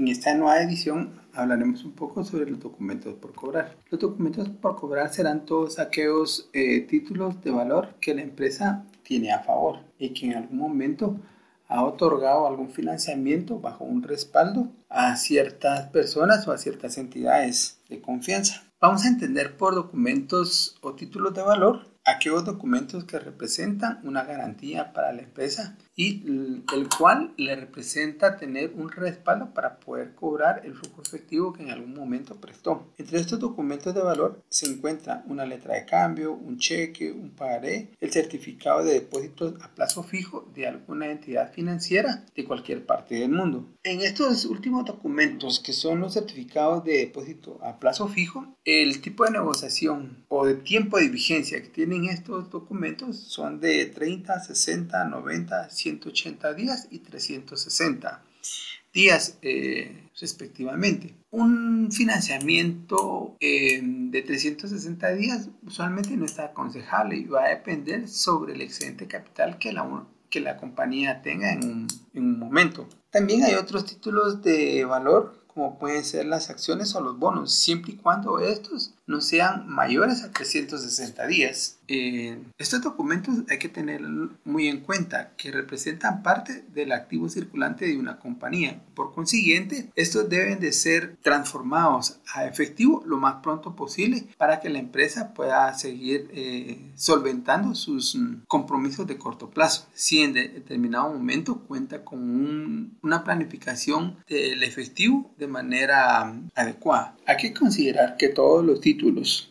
En esta nueva edición hablaremos un poco sobre los documentos por cobrar. Los documentos por cobrar serán todos aquellos eh, títulos de valor que la empresa tiene a favor y que en algún momento ha otorgado algún financiamiento bajo un respaldo a ciertas personas o a ciertas entidades de confianza. Vamos a entender por documentos o títulos de valor aquellos documentos que representan una garantía para la empresa y el cual le representa tener un respaldo para poder cobrar el flujo efectivo que en algún momento prestó. Entre estos documentos de valor se encuentra una letra de cambio, un cheque, un pagaré, el certificado de depósitos a plazo fijo de alguna entidad financiera de cualquier parte del mundo. En estos últimos documentos que son los certificados de depósito a plazo fijo, el tipo de negociación o de tiempo de vigencia que tienen estos documentos son de 30, 60, 90, 100 180 días y 360 días eh, respectivamente. Un financiamiento eh, de 360 días usualmente no está aconsejable y va a depender sobre el excedente capital que la, que la compañía tenga en un, en un momento. También hay otros títulos de valor como pueden ser las acciones o los bonos, siempre y cuando estos no sean mayores a 360 días. Eh, estos documentos hay que tener muy en cuenta que representan parte del activo circulante de una compañía. Por consiguiente, estos deben de ser transformados a efectivo lo más pronto posible para que la empresa pueda seguir eh, solventando sus mm, compromisos de corto plazo. Si en determinado momento cuenta con una planificación del efectivo de manera mm, adecuada. Hay que considerar que todos los títulos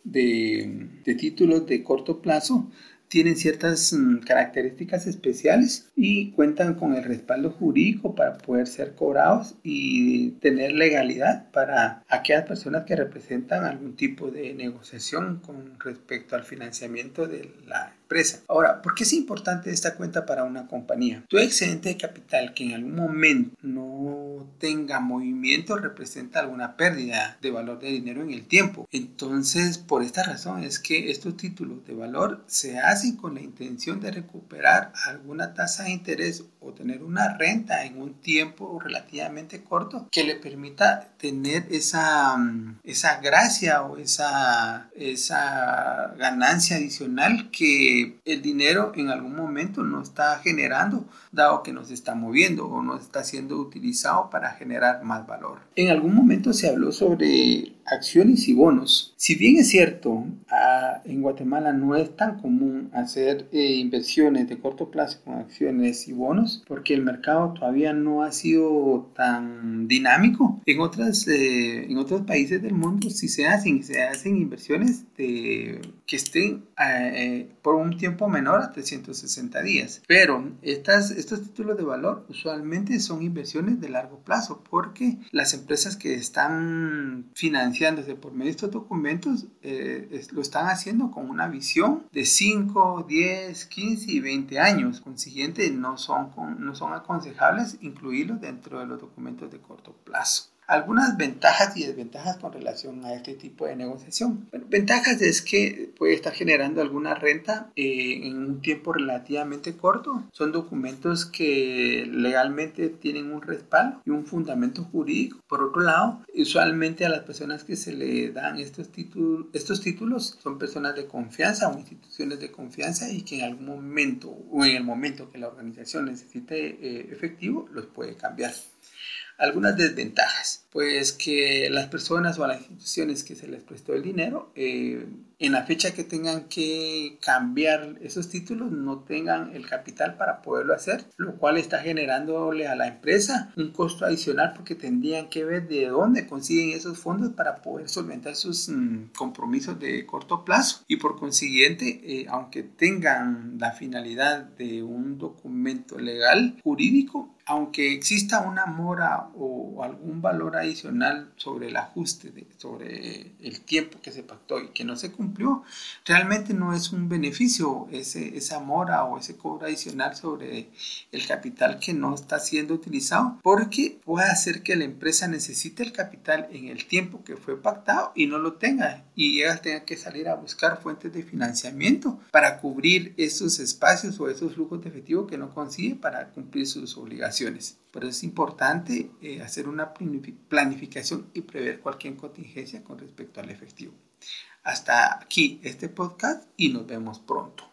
de, de títulos de corto plazo tienen ciertas mm, características especiales y cuentan con el respaldo jurídico para poder ser cobrados y tener legalidad para aquellas personas que representan algún tipo de negociación con respecto al financiamiento de la empresa. Ahora, ¿por qué es importante esta cuenta para una compañía? Tu excedente de capital que en algún momento no tenga movimiento representa alguna pérdida de valor de dinero en el tiempo. Entonces, por esta razón es que estos títulos de valor se hacen con la intención de recuperar alguna tasa de interés o tener una renta en un tiempo relativamente corto que le permita tener esa, mm, esa gracia o esa, esa ganancia adicional que el dinero en algún momento no está generando, dado que nos está moviendo o no está siendo utilizado para generar más valor. En algún momento se habló sobre acciones y bonos. Si bien es cierto, ah, en Guatemala no es tan común hacer eh, inversiones de corto plazo con acciones y bonos, porque el mercado todavía no ha sido tan dinámico. En, otras, eh, en otros países del mundo sí se hacen, se hacen inversiones de, que estén eh, por un tiempo menor a 360 días. Pero estas, estos títulos de valor usualmente son inversiones de largo plazo, porque las empresas que están financiando desde por medio de estos documentos eh, lo están haciendo con una visión de 5, 10, 15 y 20 años. Consiguiente, no son, no son aconsejables incluirlos dentro de los documentos de corto plazo algunas ventajas y desventajas con relación a este tipo de negociación. ventajas es que puede estar generando alguna renta eh, en un tiempo relativamente corto. Son documentos que legalmente tienen un respaldo y un fundamento jurídico. Por otro lado, usualmente a las personas que se le dan estos, títulos, estos títulos son personas de confianza o instituciones de confianza y que en algún momento o en el momento que la organización necesite eh, efectivo los puede cambiar. Algunas desventajas, pues que las personas o las instituciones que se les prestó el dinero, eh, en la fecha que tengan que cambiar esos títulos, no tengan el capital para poderlo hacer, lo cual está generándole a la empresa un costo adicional porque tendrían que ver de dónde consiguen esos fondos para poder solventar sus mm, compromisos de corto plazo. Y por consiguiente, eh, aunque tengan la finalidad de un documento legal jurídico, aunque exista una mora o algún valor adicional sobre el ajuste, sobre el tiempo que se pactó y que no se cumplió, cumplió, realmente no es un beneficio ese, esa mora o ese cobro adicional sobre el capital que no está siendo utilizado, porque puede hacer que la empresa necesite el capital en el tiempo que fue pactado y no lo tenga y ella tenga que salir a buscar fuentes de financiamiento para cubrir esos espacios o esos flujos de efectivo que no consigue para cumplir sus obligaciones. Por eso es importante eh, hacer una planificación y prever cualquier contingencia con respecto al efectivo. Hasta aquí este podcast y nos vemos pronto.